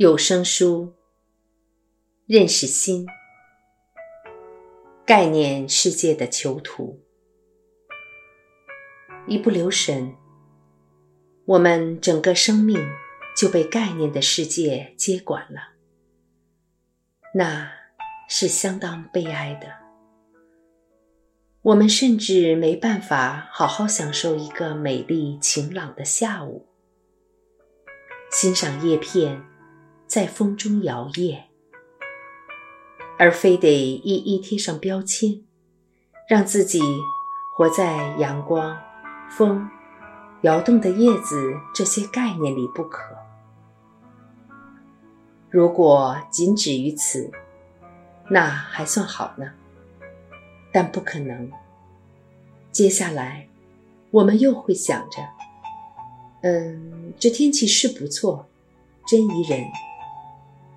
有声书，认识心，概念世界的囚徒。一不留神，我们整个生命就被概念的世界接管了，那是相当悲哀的。我们甚至没办法好好享受一个美丽晴朗的下午，欣赏叶片在风中摇曳，而非得一一贴上标签，让自己活在阳光、风、摇动的叶子这些概念里不可。如果仅止于此，那还算好呢。但不可能。接下来，我们又会想着：嗯，这天气是不错，真宜人。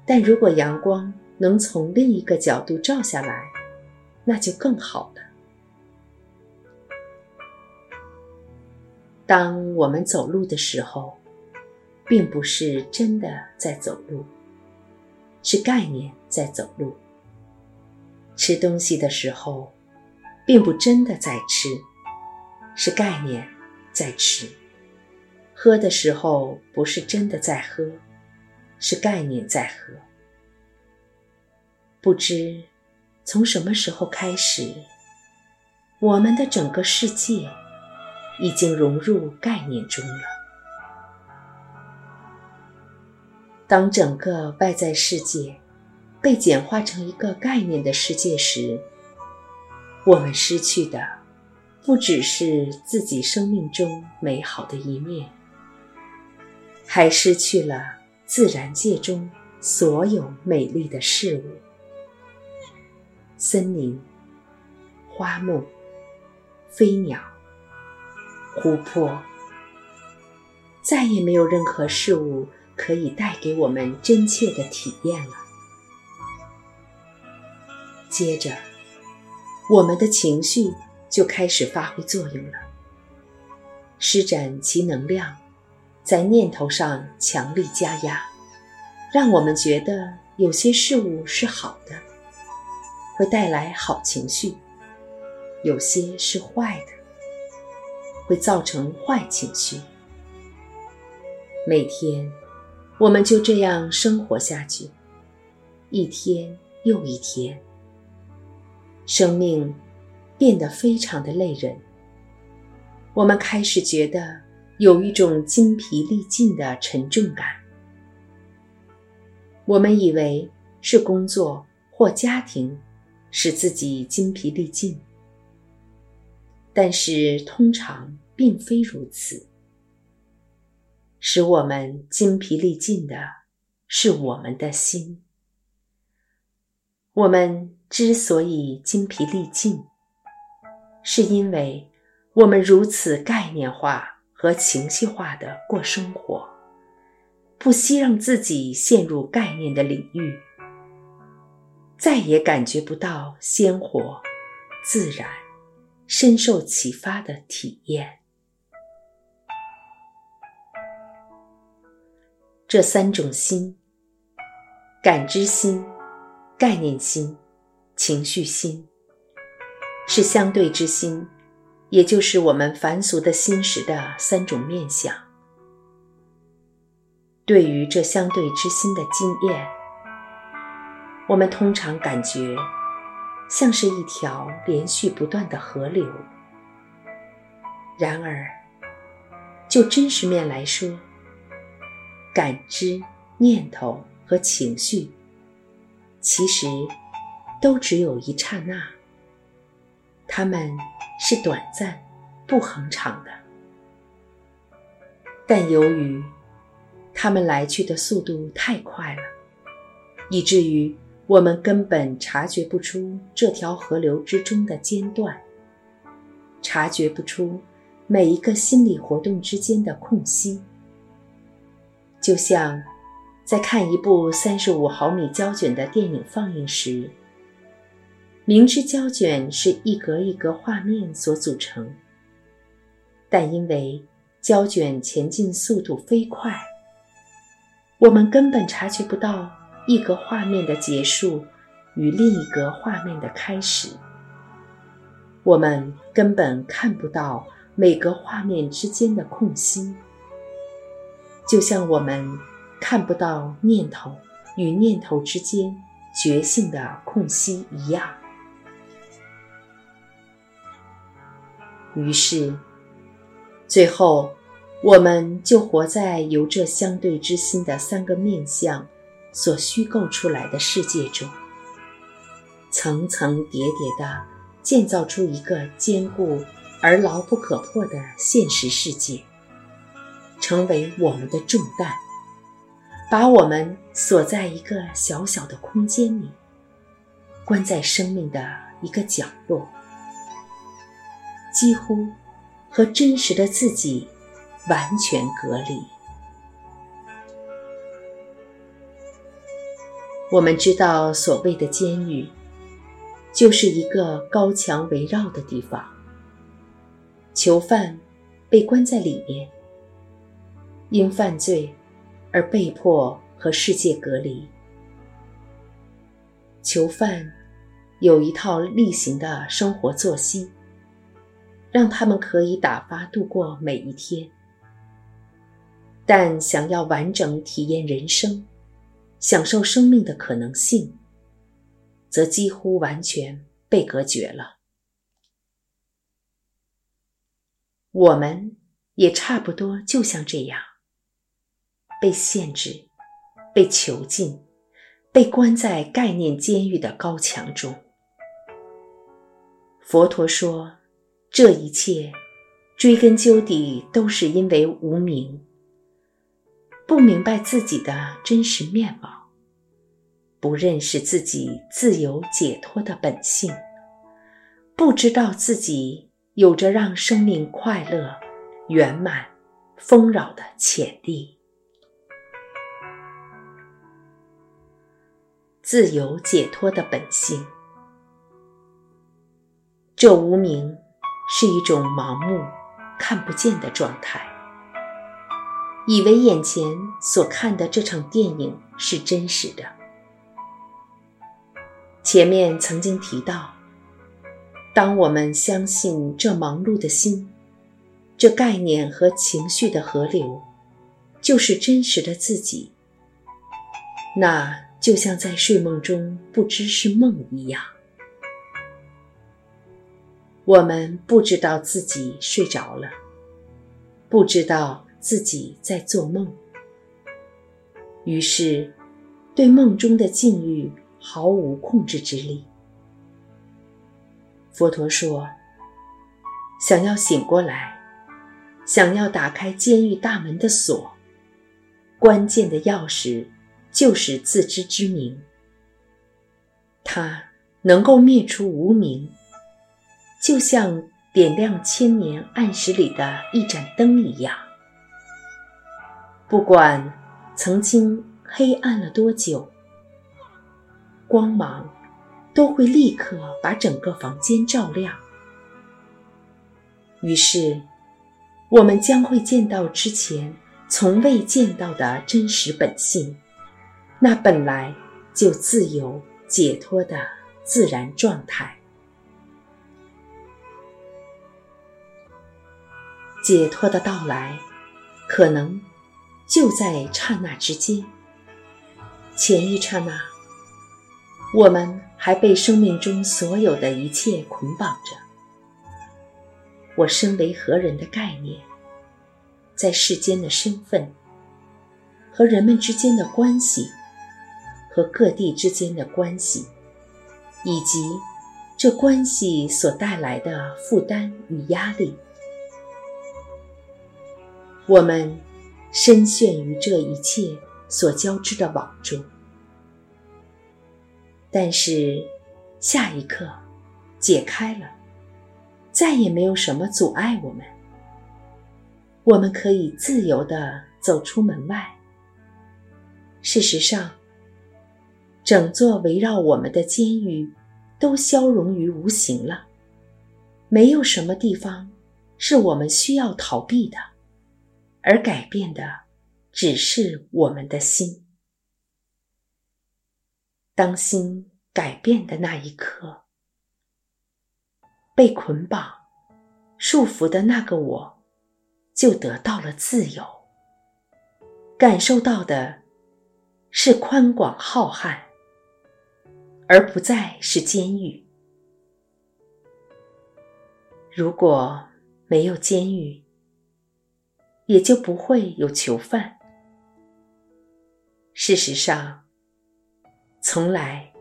但如果阳光能从另一个角度照下来，那就更好了。当我们走路的时候，并不是真的在走路，是概念在走路。吃东西的时候。并不真的在吃，是概念在吃；喝的时候不是真的在喝，是概念在喝。不知从什么时候开始，我们的整个世界已经融入概念中了。当整个外在世界被简化成一个概念的世界时，我们失去的不只是自己生命中美好的一面，还失去了自然界中所有美丽的事物：森林、花木、飞鸟、湖泊。再也没有任何事物可以带给我们真切的体验了。接着。我们的情绪就开始发挥作用了，施展其能量，在念头上强力加压，让我们觉得有些事物是好的，会带来好情绪；有些是坏的，会造成坏情绪。每天，我们就这样生活下去，一天又一天。生命变得非常的累人，我们开始觉得有一种筋疲力尽的沉重感。我们以为是工作或家庭使自己筋疲力尽，但是通常并非如此。使我们筋疲力尽的是我们的心。我们之所以精疲力尽，是因为我们如此概念化和情绪化的过生活，不惜让自己陷入概念的领域，再也感觉不到鲜活、自然、深受启发的体验。这三种心：感知心。概念心、情绪心是相对之心，也就是我们凡俗的心识的三种面相。对于这相对之心的经验，我们通常感觉像是一条连续不断的河流。然而，就真实面来说，感知、念头和情绪。其实，都只有一刹那。它们是短暂、不恒长的，但由于它们来去的速度太快了，以至于我们根本察觉不出这条河流之中的间断，察觉不出每一个心理活动之间的空隙，就像。在看一部三十五毫米胶卷的电影放映时，明知胶卷是一格一格画面所组成，但因为胶卷前进速度飞快，我们根本察觉不到一格画面的结束与另一格画面的开始。我们根本看不到每个画面之间的空隙，就像我们看不到念头与念头之间觉性的空隙一样。于是，最后，我们就活在由这相对之心的三个面相所虚构出来的世界中，层层叠叠的。建造出一个坚固而牢不可破的现实世界，成为我们的重担，把我们锁在一个小小的空间里，关在生命的一个角落，几乎和真实的自己完全隔离。我们知道，所谓的监狱。就是一个高墙围绕的地方，囚犯被关在里面，因犯罪而被迫和世界隔离。囚犯有一套例行的生活作息，让他们可以打发度过每一天。但想要完整体验人生，享受生命的可能性。则几乎完全被隔绝了。我们也差不多就像这样，被限制、被囚禁、被关在概念监狱的高墙中。佛陀说，这一切追根究底都是因为无明，不明白自己的真实面貌。不认识自己自由解脱的本性，不知道自己有着让生命快乐、圆满、丰饶的潜力。自由解脱的本性，这无名是一种盲目、看不见的状态，以为眼前所看的这场电影是真实的。前面曾经提到，当我们相信这忙碌的心、这概念和情绪的河流就是真实的自己，那就像在睡梦中不知是梦一样。我们不知道自己睡着了，不知道自己在做梦，于是对梦中的境遇。毫无控制之力。佛陀说：“想要醒过来，想要打开监狱大门的锁，关键的钥匙就是自知之明。它能够灭除无明，就像点亮千年暗室里的一盏灯一样。不管曾经黑暗了多久。”光芒都会立刻把整个房间照亮，于是我们将会见到之前从未见到的真实本性，那本来就自由解脱的自然状态。解脱的到来，可能就在刹那之间，前一刹那。我们还被生命中所有的一切捆绑着。我身为何人的概念，在世间的身份，和人们之间的关系，和各地之间的关系，以及这关系所带来的负担与压力，我们深陷于这一切所交织的网中。但是，下一刻，解开了，再也没有什么阻碍我们。我们可以自由地走出门外。事实上，整座围绕我们的监狱都消融于无形了，没有什么地方是我们需要逃避的，而改变的只是我们的心。当心改变的那一刻，被捆绑、束缚的那个我，就得到了自由，感受到的是宽广浩瀚，而不再是监狱。如果没有监狱，也就不会有囚犯。事实上，从来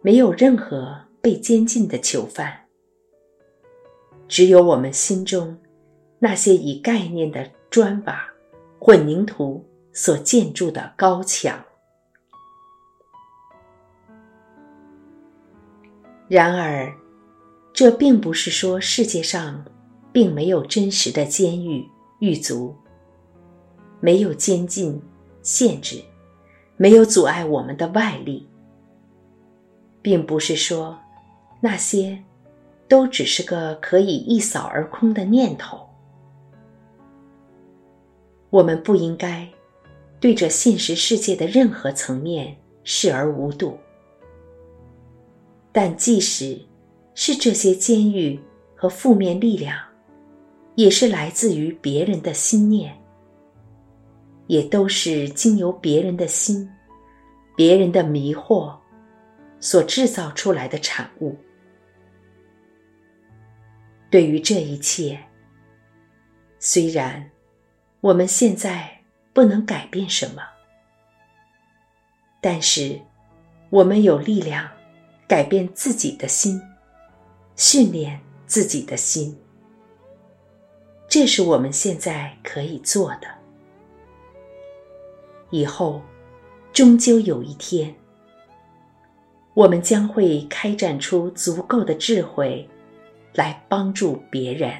没有任何被监禁的囚犯，只有我们心中那些以概念的砖瓦、混凝土所建筑的高墙。然而，这并不是说世界上并没有真实的监狱、狱卒，没有监禁、限制，没有阻碍我们的外力，并不是说那些都只是个可以一扫而空的念头。我们不应该对着现实世界的任何层面视而无睹，但即使。是这些监狱和负面力量，也是来自于别人的心念，也都是经由别人的心、别人的迷惑所制造出来的产物。对于这一切，虽然我们现在不能改变什么，但是我们有力量改变自己的心。训练自己的心，这是我们现在可以做的。以后，终究有一天，我们将会开展出足够的智慧，来帮助别人。